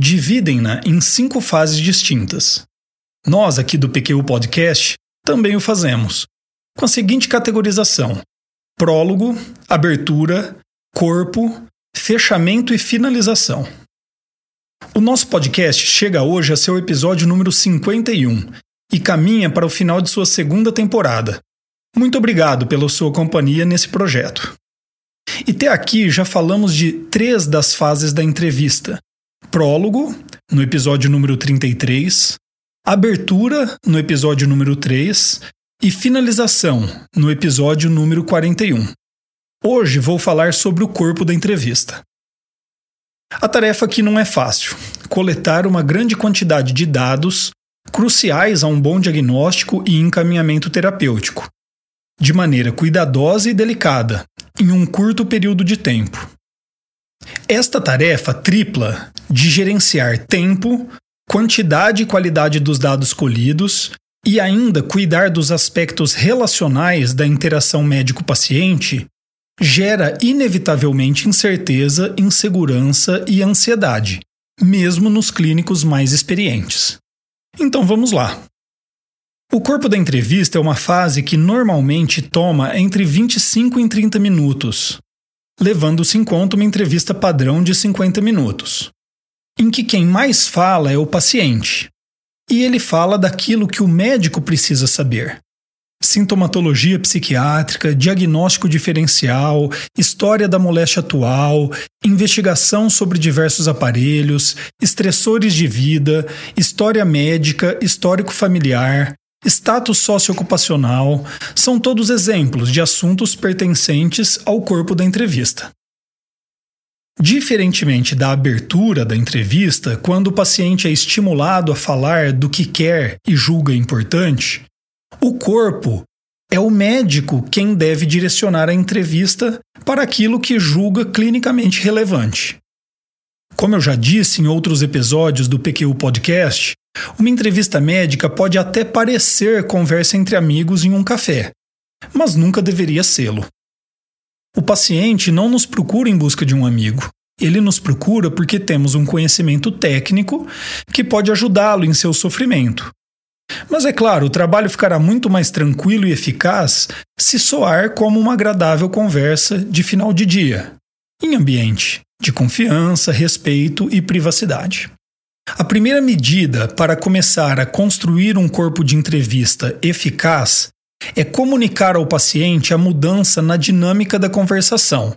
dividem-na em cinco fases distintas. Nós, aqui do PQ Podcast, também o fazemos, com a seguinte categorização: prólogo, abertura, corpo, fechamento e finalização. O nosso podcast chega hoje a seu episódio número 51 e caminha para o final de sua segunda temporada. Muito obrigado pela sua companhia nesse projeto. E até aqui já falamos de três das fases da entrevista: prólogo, no episódio número 33, abertura, no episódio número 3 e finalização, no episódio número 41. Hoje vou falar sobre o corpo da entrevista. A tarefa aqui não é fácil: coletar uma grande quantidade de dados cruciais a um bom diagnóstico e encaminhamento terapêutico, de maneira cuidadosa e delicada, em um curto período de tempo. Esta tarefa tripla de gerenciar tempo, quantidade e qualidade dos dados colhidos e ainda cuidar dos aspectos relacionais da interação médico-paciente gera inevitavelmente incerteza, insegurança e ansiedade, mesmo nos clínicos mais experientes. Então vamos lá. O corpo da entrevista é uma fase que normalmente toma entre 25 e 30 minutos, levando-se em conta uma entrevista padrão de 50 minutos, em que quem mais fala é o paciente, e ele fala daquilo que o médico precisa saber. Sintomatologia psiquiátrica, diagnóstico diferencial, história da moléstia atual, investigação sobre diversos aparelhos, estressores de vida, história médica, histórico familiar, Status socioocupacional são todos exemplos de assuntos pertencentes ao corpo da entrevista. Diferentemente da abertura da entrevista, quando o paciente é estimulado a falar do que quer e julga importante, o corpo é o médico quem deve direcionar a entrevista para aquilo que julga clinicamente relevante. Como eu já disse em outros episódios do PQ Podcast, uma entrevista médica pode até parecer conversa entre amigos em um café, mas nunca deveria sê-lo. O paciente não nos procura em busca de um amigo. Ele nos procura porque temos um conhecimento técnico que pode ajudá-lo em seu sofrimento. Mas é claro, o trabalho ficará muito mais tranquilo e eficaz se soar como uma agradável conversa de final de dia, em ambiente de confiança, respeito e privacidade. A primeira medida para começar a construir um corpo de entrevista eficaz é comunicar ao paciente a mudança na dinâmica da conversação.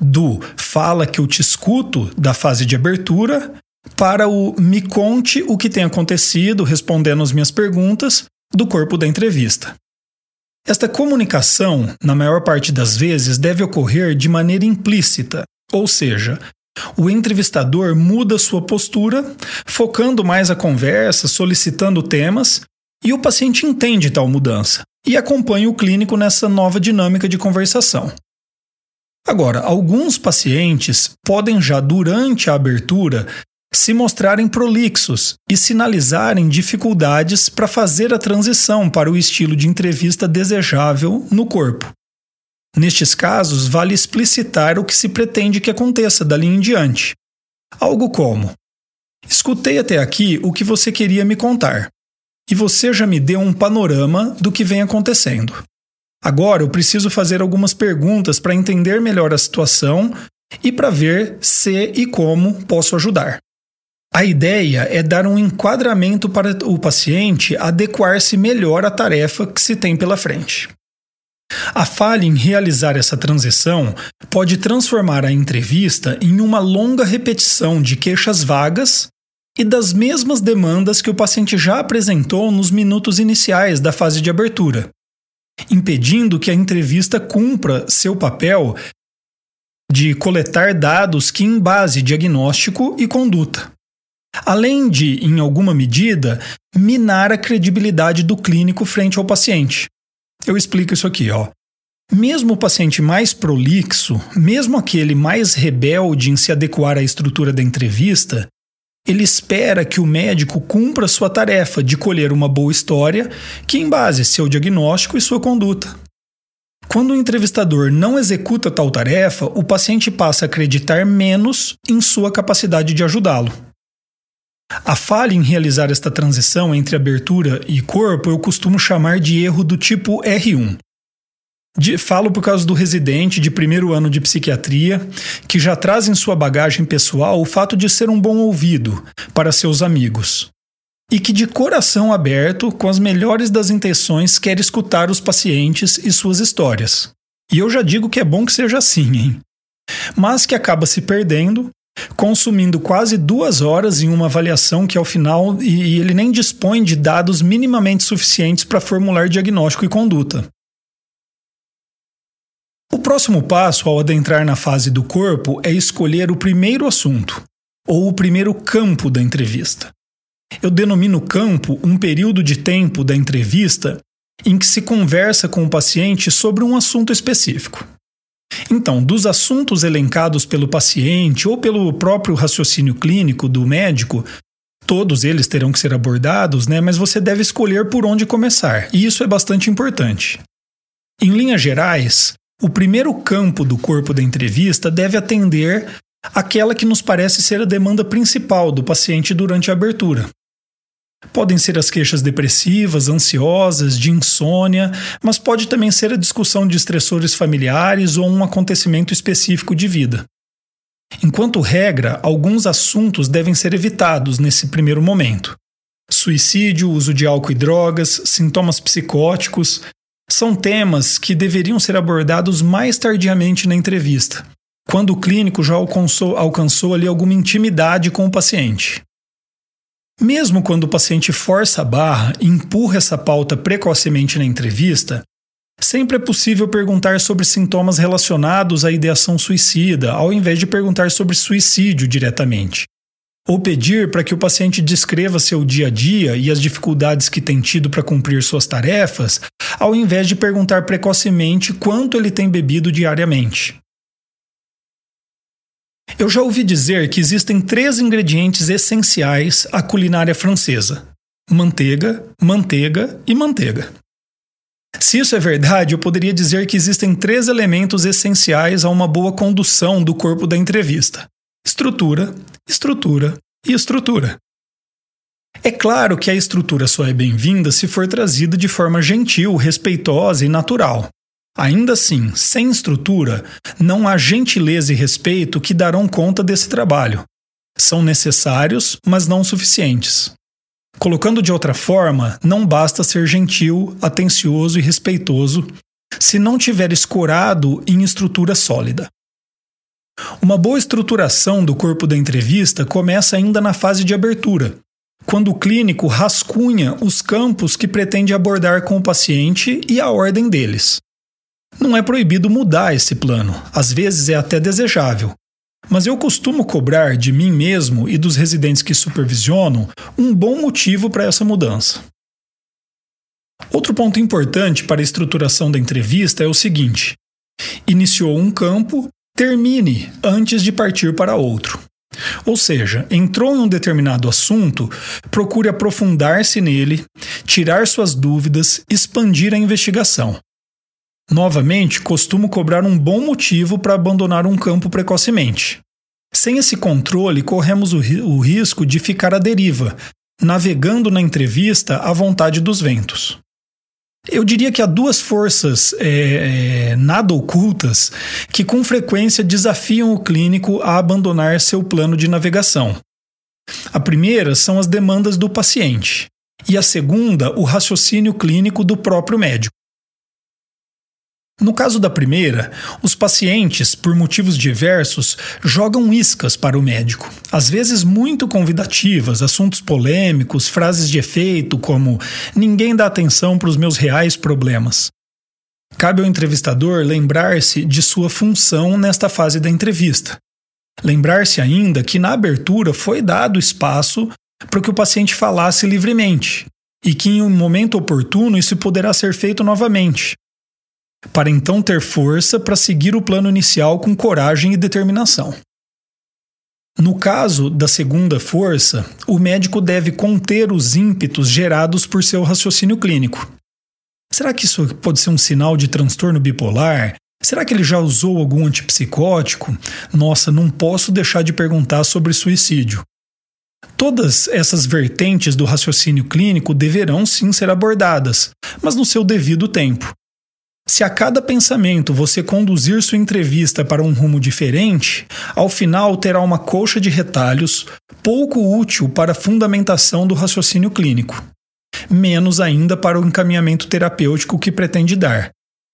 Do fala que eu te escuto da fase de abertura para o me conte o que tem acontecido respondendo as minhas perguntas do corpo da entrevista. Esta comunicação, na maior parte das vezes, deve ocorrer de maneira implícita, ou seja, o entrevistador muda sua postura, focando mais a conversa, solicitando temas, e o paciente entende tal mudança e acompanha o clínico nessa nova dinâmica de conversação. Agora, alguns pacientes podem já durante a abertura se mostrarem prolixos e sinalizarem dificuldades para fazer a transição para o estilo de entrevista desejável no corpo. Nestes casos, vale explicitar o que se pretende que aconteça dali em diante. Algo como: Escutei até aqui o que você queria me contar, e você já me deu um panorama do que vem acontecendo. Agora eu preciso fazer algumas perguntas para entender melhor a situação e para ver se e como posso ajudar. A ideia é dar um enquadramento para o paciente adequar-se melhor à tarefa que se tem pela frente. A falha em realizar essa transição pode transformar a entrevista em uma longa repetição de queixas vagas e das mesmas demandas que o paciente já apresentou nos minutos iniciais da fase de abertura, impedindo que a entrevista cumpra seu papel de coletar dados que embase diagnóstico e conduta. Além de, em alguma medida, minar a credibilidade do clínico frente ao paciente. Eu explico isso aqui, ó. Mesmo o paciente mais prolixo, mesmo aquele mais rebelde em se adequar à estrutura da entrevista, ele espera que o médico cumpra sua tarefa de colher uma boa história que embase seu diagnóstico e sua conduta. Quando o entrevistador não executa tal tarefa, o paciente passa a acreditar menos em sua capacidade de ajudá-lo. A falha em realizar esta transição entre abertura e corpo eu costumo chamar de erro do tipo R1. De, falo por causa do residente de primeiro ano de psiquiatria, que já traz em sua bagagem pessoal o fato de ser um bom ouvido para seus amigos. E que, de coração aberto, com as melhores das intenções, quer escutar os pacientes e suas histórias. E eu já digo que é bom que seja assim, hein? Mas que acaba se perdendo, consumindo quase duas horas em uma avaliação que, ao final, e ele nem dispõe de dados minimamente suficientes para formular diagnóstico e conduta. O próximo passo ao adentrar na fase do corpo é escolher o primeiro assunto, ou o primeiro campo da entrevista. Eu denomino campo um período de tempo da entrevista em que se conversa com o paciente sobre um assunto específico. Então, dos assuntos elencados pelo paciente ou pelo próprio raciocínio clínico do médico, todos eles terão que ser abordados, né? Mas você deve escolher por onde começar, e isso é bastante importante. Em linhas gerais, o primeiro campo do corpo da entrevista deve atender aquela que nos parece ser a demanda principal do paciente durante a abertura. Podem ser as queixas depressivas, ansiosas, de insônia, mas pode também ser a discussão de estressores familiares ou um acontecimento específico de vida. Enquanto regra, alguns assuntos devem ser evitados nesse primeiro momento. Suicídio, uso de álcool e drogas, sintomas psicóticos, são temas que deveriam ser abordados mais tardiamente na entrevista, quando o clínico já alcançou, alcançou ali alguma intimidade com o paciente. Mesmo quando o paciente força a barra e empurra essa pauta precocemente na entrevista, sempre é possível perguntar sobre sintomas relacionados à ideação suicida, ao invés de perguntar sobre suicídio diretamente ou pedir para que o paciente descreva seu dia a dia e as dificuldades que tem tido para cumprir suas tarefas, ao invés de perguntar precocemente quanto ele tem bebido diariamente. Eu já ouvi dizer que existem três ingredientes essenciais à culinária francesa: manteiga, manteiga e manteiga. Se isso é verdade, eu poderia dizer que existem três elementos essenciais a uma boa condução do corpo da entrevista: estrutura, estrutura e estrutura. É claro que a estrutura só é bem-vinda se for trazida de forma gentil, respeitosa e natural. Ainda assim, sem estrutura, não há gentileza e respeito que darão conta desse trabalho. São necessários, mas não suficientes. Colocando de outra forma, não basta ser gentil, atencioso e respeitoso se não tiver escorado em estrutura sólida. Uma boa estruturação do corpo da entrevista começa ainda na fase de abertura, quando o clínico rascunha os campos que pretende abordar com o paciente e a ordem deles. Não é proibido mudar esse plano, às vezes é até desejável. Mas eu costumo cobrar de mim mesmo e dos residentes que supervisionam um bom motivo para essa mudança. Outro ponto importante para a estruturação da entrevista é o seguinte: iniciou um campo termine antes de partir para outro. Ou seja, entrou em um determinado assunto, procure aprofundar-se nele, tirar suas dúvidas, expandir a investigação. Novamente, costumo cobrar um bom motivo para abandonar um campo precocemente. Sem esse controle, corremos o, ri o risco de ficar à deriva, navegando na entrevista à vontade dos ventos. Eu diria que há duas forças é, é, nada ocultas que com frequência desafiam o clínico a abandonar seu plano de navegação. A primeira são as demandas do paciente, e a segunda, o raciocínio clínico do próprio médico. No caso da primeira, os pacientes, por motivos diversos, jogam iscas para o médico, às vezes muito convidativas, assuntos polêmicos, frases de efeito como ninguém dá atenção para os meus reais problemas. Cabe ao entrevistador lembrar-se de sua função nesta fase da entrevista. Lembrar-se ainda que na abertura foi dado espaço para que o paciente falasse livremente e que em um momento oportuno isso poderá ser feito novamente, para então ter força para seguir o plano inicial com coragem e determinação. No caso da segunda força, o médico deve conter os ímpetos gerados por seu raciocínio clínico. Será que isso pode ser um sinal de transtorno bipolar? Será que ele já usou algum antipsicótico? Nossa, não posso deixar de perguntar sobre suicídio. Todas essas vertentes do raciocínio clínico deverão sim ser abordadas, mas no seu devido tempo. Se a cada pensamento você conduzir sua entrevista para um rumo diferente, ao final terá uma colcha de retalhos pouco útil para a fundamentação do raciocínio clínico, menos ainda para o encaminhamento terapêutico que pretende dar.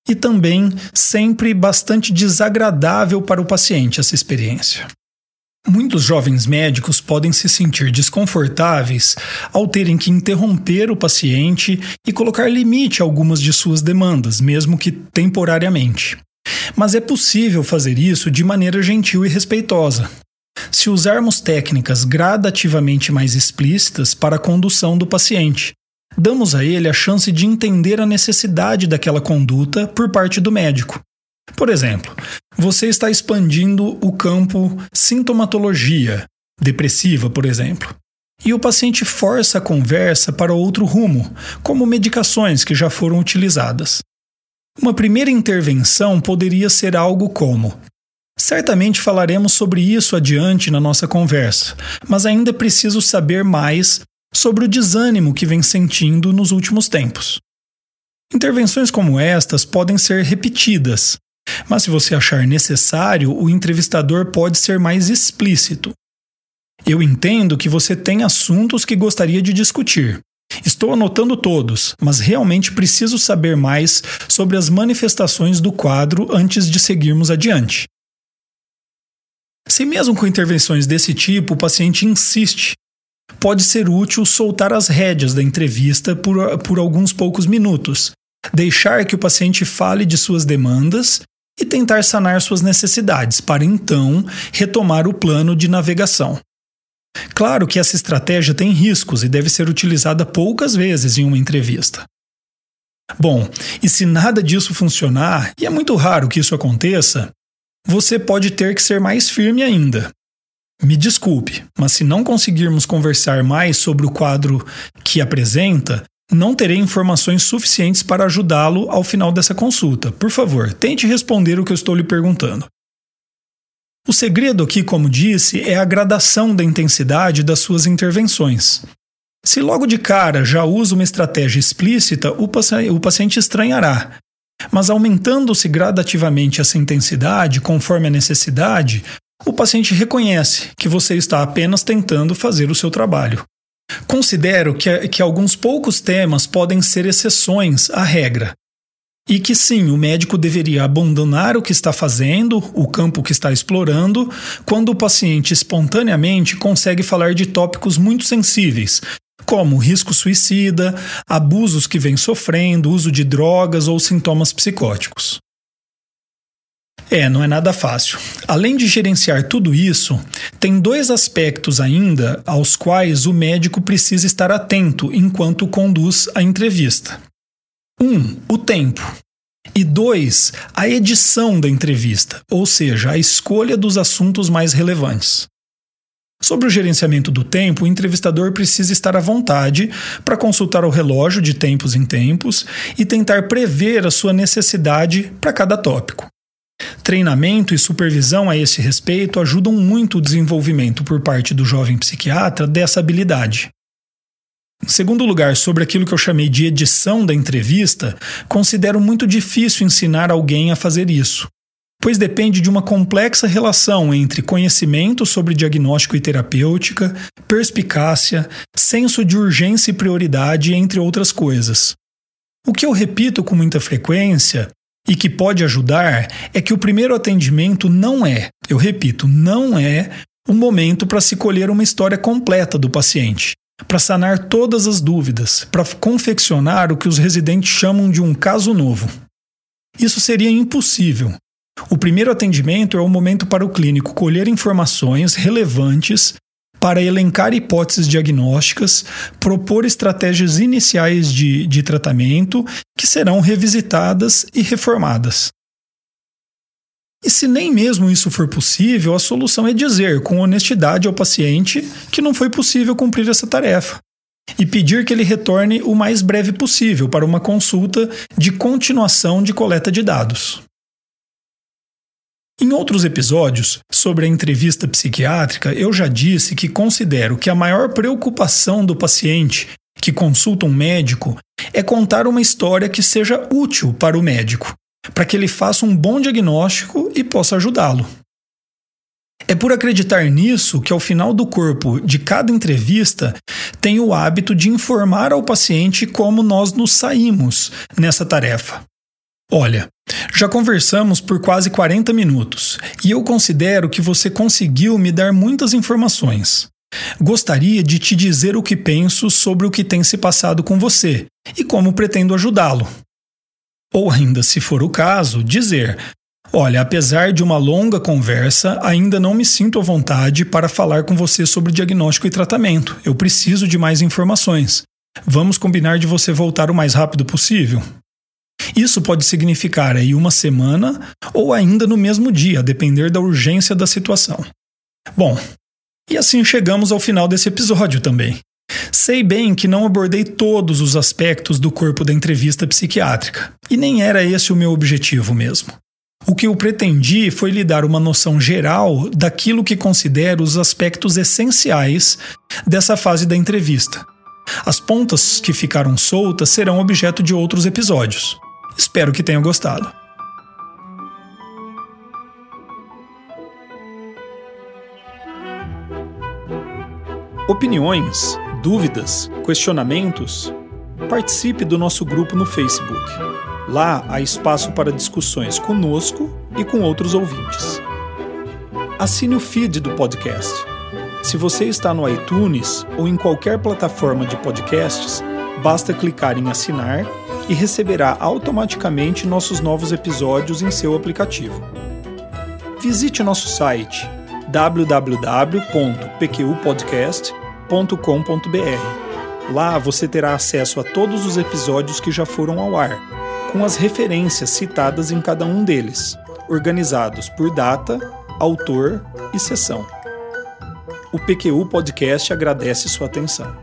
E também sempre bastante desagradável para o paciente essa experiência. Muitos jovens médicos podem se sentir desconfortáveis ao terem que interromper o paciente e colocar limite a algumas de suas demandas, mesmo que temporariamente. Mas é possível fazer isso de maneira gentil e respeitosa. Se usarmos técnicas gradativamente mais explícitas para a condução do paciente, damos a ele a chance de entender a necessidade daquela conduta por parte do médico por exemplo, você está expandindo o campo sintomatologia depressiva, por exemplo. E o paciente força a conversa para outro rumo, como medicações que já foram utilizadas. Uma primeira intervenção poderia ser algo como: Certamente falaremos sobre isso adiante na nossa conversa, mas ainda preciso saber mais sobre o desânimo que vem sentindo nos últimos tempos. Intervenções como estas podem ser repetidas, mas se você achar necessário, o entrevistador pode ser mais explícito. Eu entendo que você tem assuntos que gostaria de discutir. Estou anotando todos, mas realmente preciso saber mais sobre as manifestações do quadro antes de seguirmos adiante. Se mesmo com intervenções desse tipo o paciente insiste, pode ser útil soltar as rédeas da entrevista por, por alguns poucos minutos, deixar que o paciente fale de suas demandas e tentar sanar suas necessidades, para então retomar o plano de navegação. Claro que essa estratégia tem riscos e deve ser utilizada poucas vezes em uma entrevista. Bom, e se nada disso funcionar, e é muito raro que isso aconteça, você pode ter que ser mais firme ainda. Me desculpe, mas se não conseguirmos conversar mais sobre o quadro que apresenta, não terei informações suficientes para ajudá-lo ao final dessa consulta. Por favor, tente responder o que eu estou lhe perguntando. O segredo aqui, como disse, é a gradação da intensidade das suas intervenções. Se logo de cara já usa uma estratégia explícita, o, paci o paciente estranhará. Mas aumentando-se gradativamente essa intensidade, conforme a necessidade, o paciente reconhece que você está apenas tentando fazer o seu trabalho. Considero que, que alguns poucos temas podem ser exceções à regra. E que sim, o médico deveria abandonar o que está fazendo, o campo que está explorando, quando o paciente espontaneamente consegue falar de tópicos muito sensíveis, como risco suicida, abusos que vem sofrendo, uso de drogas ou sintomas psicóticos. É, não é nada fácil. Além de gerenciar tudo isso, tem dois aspectos ainda aos quais o médico precisa estar atento enquanto conduz a entrevista. Um, o tempo. E dois, a edição da entrevista, ou seja, a escolha dos assuntos mais relevantes. Sobre o gerenciamento do tempo, o entrevistador precisa estar à vontade para consultar o relógio de tempos em tempos e tentar prever a sua necessidade para cada tópico. Treinamento e supervisão a esse respeito ajudam muito o desenvolvimento por parte do jovem psiquiatra dessa habilidade. Em segundo lugar, sobre aquilo que eu chamei de edição da entrevista, considero muito difícil ensinar alguém a fazer isso, pois depende de uma complexa relação entre conhecimento sobre diagnóstico e terapêutica, perspicácia, senso de urgência e prioridade, entre outras coisas. O que eu repito com muita frequência e que pode ajudar é que o primeiro atendimento não é, eu repito, não é um momento para se colher uma história completa do paciente, para sanar todas as dúvidas, para confeccionar o que os residentes chamam de um caso novo. Isso seria impossível. O primeiro atendimento é o momento para o clínico colher informações relevantes para elencar hipóteses diagnósticas, propor estratégias iniciais de, de tratamento que serão revisitadas e reformadas. E se nem mesmo isso for possível, a solução é dizer com honestidade ao paciente que não foi possível cumprir essa tarefa e pedir que ele retorne o mais breve possível para uma consulta de continuação de coleta de dados. Em outros episódios sobre a entrevista psiquiátrica, eu já disse que considero que a maior preocupação do paciente que consulta um médico é contar uma história que seja útil para o médico, para que ele faça um bom diagnóstico e possa ajudá-lo. É por acreditar nisso que, ao final do corpo de cada entrevista, tenho o hábito de informar ao paciente como nós nos saímos nessa tarefa. Olha, já conversamos por quase 40 minutos e eu considero que você conseguiu me dar muitas informações. Gostaria de te dizer o que penso sobre o que tem se passado com você e como pretendo ajudá-lo. Ou ainda, se for o caso, dizer: Olha, apesar de uma longa conversa, ainda não me sinto à vontade para falar com você sobre diagnóstico e tratamento. Eu preciso de mais informações. Vamos combinar de você voltar o mais rápido possível? Isso pode significar aí uma semana ou ainda no mesmo dia, a depender da urgência da situação. Bom, e assim chegamos ao final desse episódio também. Sei bem que não abordei todos os aspectos do corpo da entrevista psiquiátrica, e nem era esse o meu objetivo mesmo. O que eu pretendi foi lhe dar uma noção geral daquilo que considero os aspectos essenciais dessa fase da entrevista. As pontas que ficaram soltas serão objeto de outros episódios. Espero que tenham gostado. Opiniões, dúvidas, questionamentos? Participe do nosso grupo no Facebook. Lá há espaço para discussões conosco e com outros ouvintes. Assine o feed do podcast. Se você está no iTunes ou em qualquer plataforma de podcasts, basta clicar em assinar e receberá automaticamente nossos novos episódios em seu aplicativo. Visite nosso site www.pqpodcast.com.br. Lá você terá acesso a todos os episódios que já foram ao ar com as referências citadas em cada um deles, organizados por data, autor e sessão. O PQU Podcast agradece sua atenção.